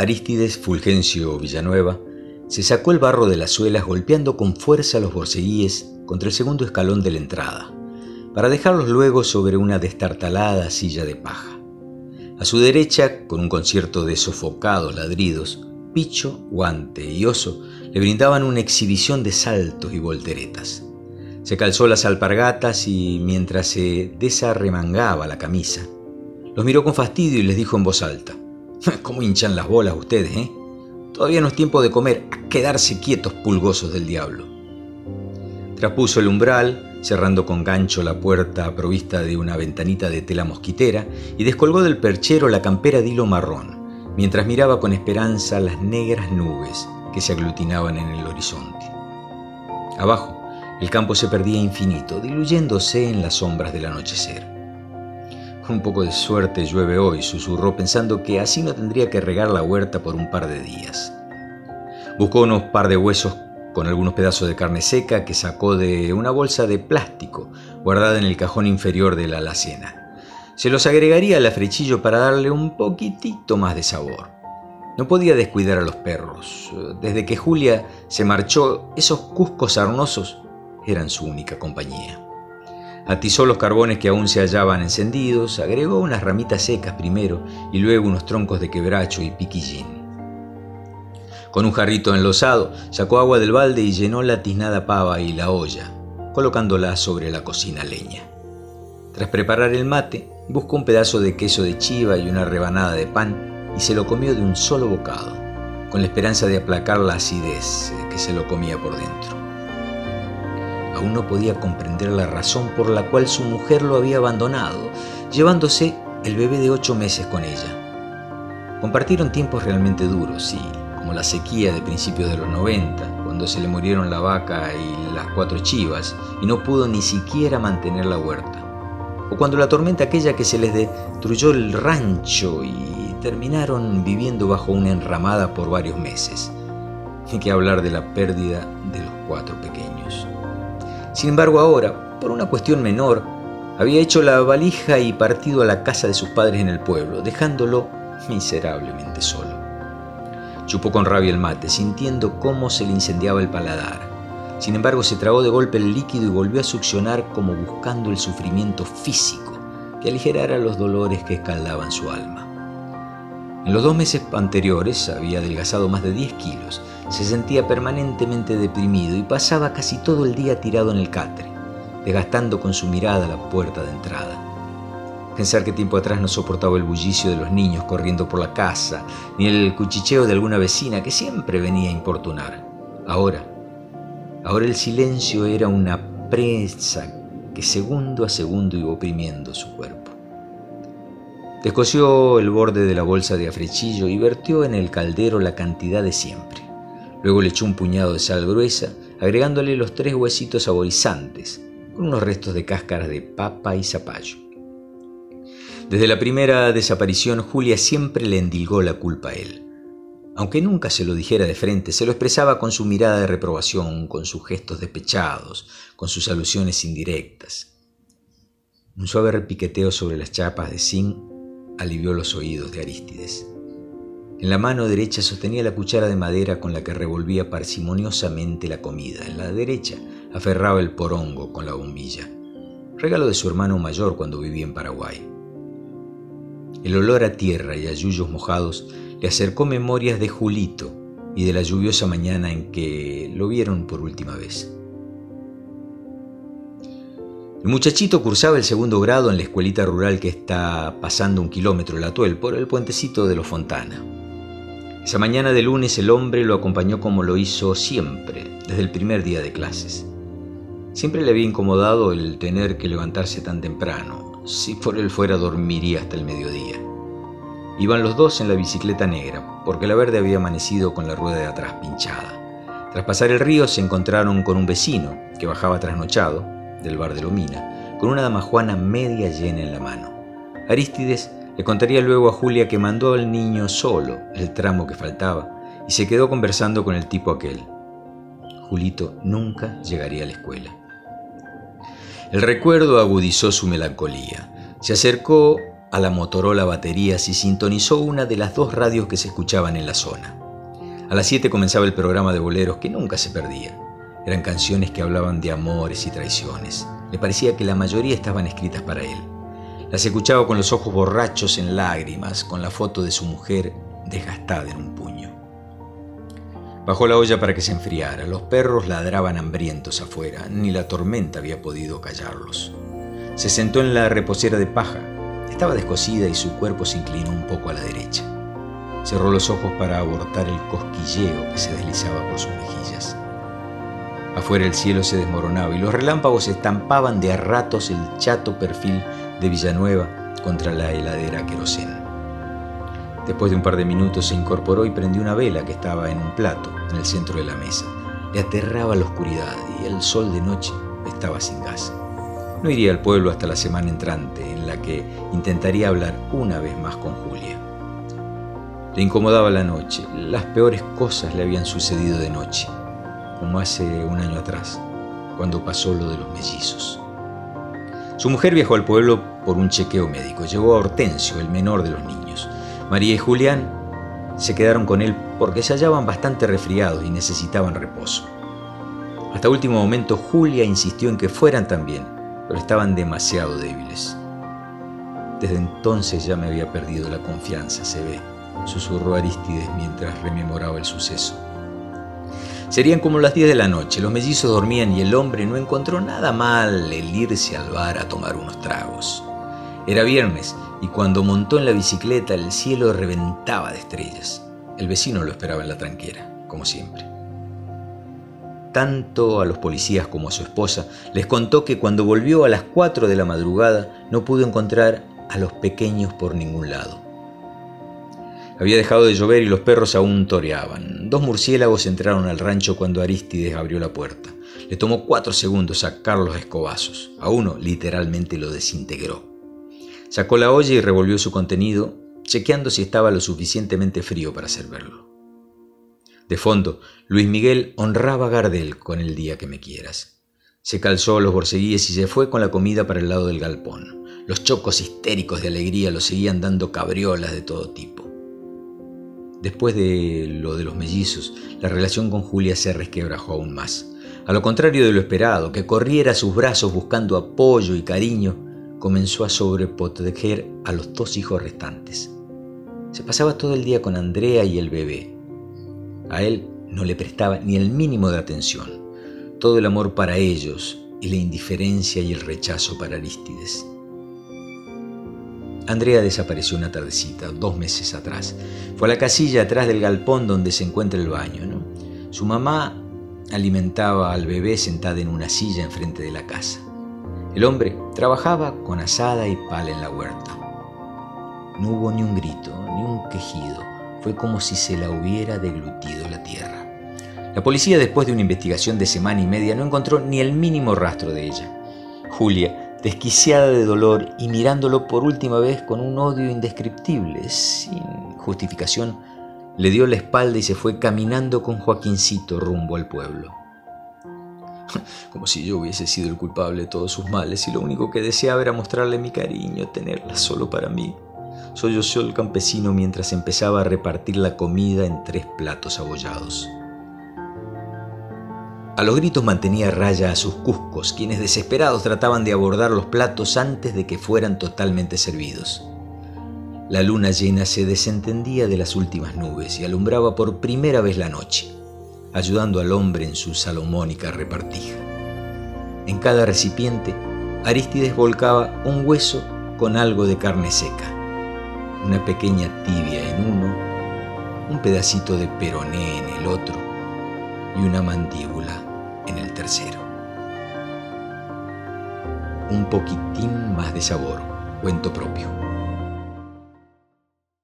Aristides Fulgencio Villanueva se sacó el barro de las suelas golpeando con fuerza los borceguíes contra el segundo escalón de la entrada, para dejarlos luego sobre una destartalada silla de paja. A su derecha, con un concierto de sofocados ladridos, Picho, Guante y Oso le brindaban una exhibición de saltos y volteretas. Se calzó las alpargatas y mientras se desarremangaba la camisa, los miró con fastidio y les dijo en voz alta, ¿Cómo hinchan las bolas ustedes, eh? Todavía no es tiempo de comer, a quedarse quietos pulgosos del diablo. Traspuso el umbral, cerrando con gancho la puerta provista de una ventanita de tela mosquitera, y descolgó del perchero la campera de hilo marrón, mientras miraba con esperanza las negras nubes que se aglutinaban en el horizonte. Abajo, el campo se perdía infinito, diluyéndose en las sombras del anochecer. Un poco de suerte llueve hoy, susurró pensando que así no tendría que regar la huerta por un par de días. Buscó unos par de huesos con algunos pedazos de carne seca que sacó de una bolsa de plástico guardada en el cajón inferior de la alacena. Se los agregaría al afrechillo para darle un poquitito más de sabor. No podía descuidar a los perros. Desde que Julia se marchó, esos cuscos sarnosos eran su única compañía. Atizó los carbones que aún se hallaban encendidos, agregó unas ramitas secas primero y luego unos troncos de quebracho y piquillín. Con un jarrito enlosado, sacó agua del balde y llenó la tiznada pava y la olla, colocándola sobre la cocina leña. Tras preparar el mate, buscó un pedazo de queso de chiva y una rebanada de pan y se lo comió de un solo bocado, con la esperanza de aplacar la acidez que se lo comía por dentro aún no podía comprender la razón por la cual su mujer lo había abandonado, llevándose el bebé de ocho meses con ella. Compartieron tiempos realmente duros, sí, como la sequía de principios de los 90, cuando se le murieron la vaca y las cuatro chivas y no pudo ni siquiera mantener la huerta. O cuando la tormenta aquella que se les destruyó el rancho y terminaron viviendo bajo una enramada por varios meses. Hay que hablar de la pérdida de los cuatro pequeños. Sin embargo, ahora, por una cuestión menor, había hecho la valija y partido a la casa de sus padres en el pueblo, dejándolo miserablemente solo. Chupó con rabia el mate, sintiendo cómo se le incendiaba el paladar. Sin embargo, se tragó de golpe el líquido y volvió a succionar como buscando el sufrimiento físico que aligerara los dolores que escaldaban su alma. En los dos meses anteriores había adelgazado más de 10 kilos se sentía permanentemente deprimido y pasaba casi todo el día tirado en el catre, desgastando con su mirada la puerta de entrada. Pensar que tiempo atrás no soportaba el bullicio de los niños corriendo por la casa, ni el cuchicheo de alguna vecina que siempre venía a importunar. Ahora, ahora el silencio era una presa que segundo a segundo iba oprimiendo su cuerpo. Descosió el borde de la bolsa de afrechillo y vertió en el caldero la cantidad de siempre. Luego le echó un puñado de sal gruesa, agregándole los tres huesitos saborizantes, con unos restos de cáscaras de papa y zapallo. Desde la primera desaparición, Julia siempre le endilgó la culpa a él. Aunque nunca se lo dijera de frente, se lo expresaba con su mirada de reprobación, con sus gestos despechados, con sus alusiones indirectas. Un suave repiqueteo sobre las chapas de zinc alivió los oídos de Arístides. En la mano derecha sostenía la cuchara de madera con la que revolvía parsimoniosamente la comida. En la derecha aferraba el porongo con la bombilla, regalo de su hermano mayor cuando vivía en Paraguay. El olor a tierra y a yuyos mojados le acercó memorias de Julito y de la lluviosa mañana en que lo vieron por última vez. El muchachito cursaba el segundo grado en la escuelita rural que está pasando un kilómetro el atuel por el puentecito de los Fontana. Esa mañana de lunes el hombre lo acompañó como lo hizo siempre, desde el primer día de clases. Siempre le había incomodado el tener que levantarse tan temprano. Si por él fuera dormiría hasta el mediodía. Iban los dos en la bicicleta negra, porque la verde había amanecido con la rueda de atrás pinchada. Tras pasar el río se encontraron con un vecino que bajaba trasnochado del bar de Lomina, con una damajuana media llena en la mano. Aristides le contaría luego a Julia que mandó al niño solo el tramo que faltaba y se quedó conversando con el tipo aquel. Julito nunca llegaría a la escuela. El recuerdo agudizó su melancolía. Se acercó a la Motorola baterías y sintonizó una de las dos radios que se escuchaban en la zona. A las 7 comenzaba el programa de boleros que nunca se perdía. Eran canciones que hablaban de amores y traiciones. Le parecía que la mayoría estaban escritas para él. Las escuchaba con los ojos borrachos en lágrimas, con la foto de su mujer desgastada en un puño. Bajó la olla para que se enfriara. Los perros ladraban hambrientos afuera. Ni la tormenta había podido callarlos. Se sentó en la reposera de paja. Estaba descosida y su cuerpo se inclinó un poco a la derecha. Cerró los ojos para abortar el cosquilleo que se deslizaba por sus mejillas. Afuera el cielo se desmoronaba y los relámpagos estampaban de a ratos el chato perfil de Villanueva contra la heladera querosén. Después de un par de minutos se incorporó y prendió una vela que estaba en un plato en el centro de la mesa. Le aterraba la oscuridad y el sol de noche estaba sin gas. No iría al pueblo hasta la semana entrante, en la que intentaría hablar una vez más con Julia. Le incomodaba la noche, las peores cosas le habían sucedido de noche como hace un año atrás, cuando pasó lo de los mellizos. Su mujer viajó al pueblo por un chequeo médico. Llevó a Hortensio, el menor de los niños. María y Julián se quedaron con él porque se hallaban bastante resfriados y necesitaban reposo. Hasta último momento Julia insistió en que fueran también, pero estaban demasiado débiles. Desde entonces ya me había perdido la confianza, se ve, susurró Aristides mientras rememoraba el suceso. Serían como las 10 de la noche, los mellizos dormían y el hombre no encontró nada mal el irse al bar a tomar unos tragos. Era viernes y cuando montó en la bicicleta el cielo reventaba de estrellas. El vecino lo esperaba en la tranquera, como siempre. Tanto a los policías como a su esposa les contó que cuando volvió a las 4 de la madrugada no pudo encontrar a los pequeños por ningún lado. Había dejado de llover y los perros aún toreaban. Dos murciélagos entraron al rancho cuando Aristides abrió la puerta. Le tomó cuatro segundos sacar los escobazos. A uno literalmente lo desintegró. Sacó la olla y revolvió su contenido, chequeando si estaba lo suficientemente frío para servirlo. De fondo, Luis Miguel honraba a Gardel con el día que me quieras. Se calzó los borceguíes y se fue con la comida para el lado del galpón. Los chocos histéricos de alegría lo seguían dando cabriolas de todo tipo. Después de lo de los mellizos, la relación con Julia se resquebrajó aún más. A lo contrario de lo esperado, que corriera a sus brazos buscando apoyo y cariño, comenzó a sobreproteger a los dos hijos restantes. Se pasaba todo el día con Andrea y el bebé. A él no le prestaba ni el mínimo de atención. Todo el amor para ellos y la indiferencia y el rechazo para Aristides. Andrea desapareció una tardecita, dos meses atrás. Fue a la casilla atrás del galpón donde se encuentra el baño. Su mamá alimentaba al bebé sentada en una silla enfrente de la casa. El hombre trabajaba con asada y pala en la huerta. No hubo ni un grito, ni un quejido. Fue como si se la hubiera deglutido la tierra. La policía, después de una investigación de semana y media, no encontró ni el mínimo rastro de ella. Julia desquiciada de dolor y mirándolo por última vez con un odio indescriptible, sin justificación, le dio la espalda y se fue caminando con Joaquincito rumbo al pueblo. Como si yo hubiese sido el culpable de todos sus males y lo único que deseaba era mostrarle mi cariño, tenerla solo para mí. Soy yo el campesino mientras empezaba a repartir la comida en tres platos abollados. A los gritos mantenía raya a sus cuscos, quienes desesperados trataban de abordar los platos antes de que fueran totalmente servidos. La luna llena se desentendía de las últimas nubes y alumbraba por primera vez la noche, ayudando al hombre en su salomónica repartija. En cada recipiente, Aristides volcaba un hueso con algo de carne seca, una pequeña tibia en uno, un pedacito de peroné en el otro y una mandíbula en el tercero. Un poquitín más de sabor, cuento propio.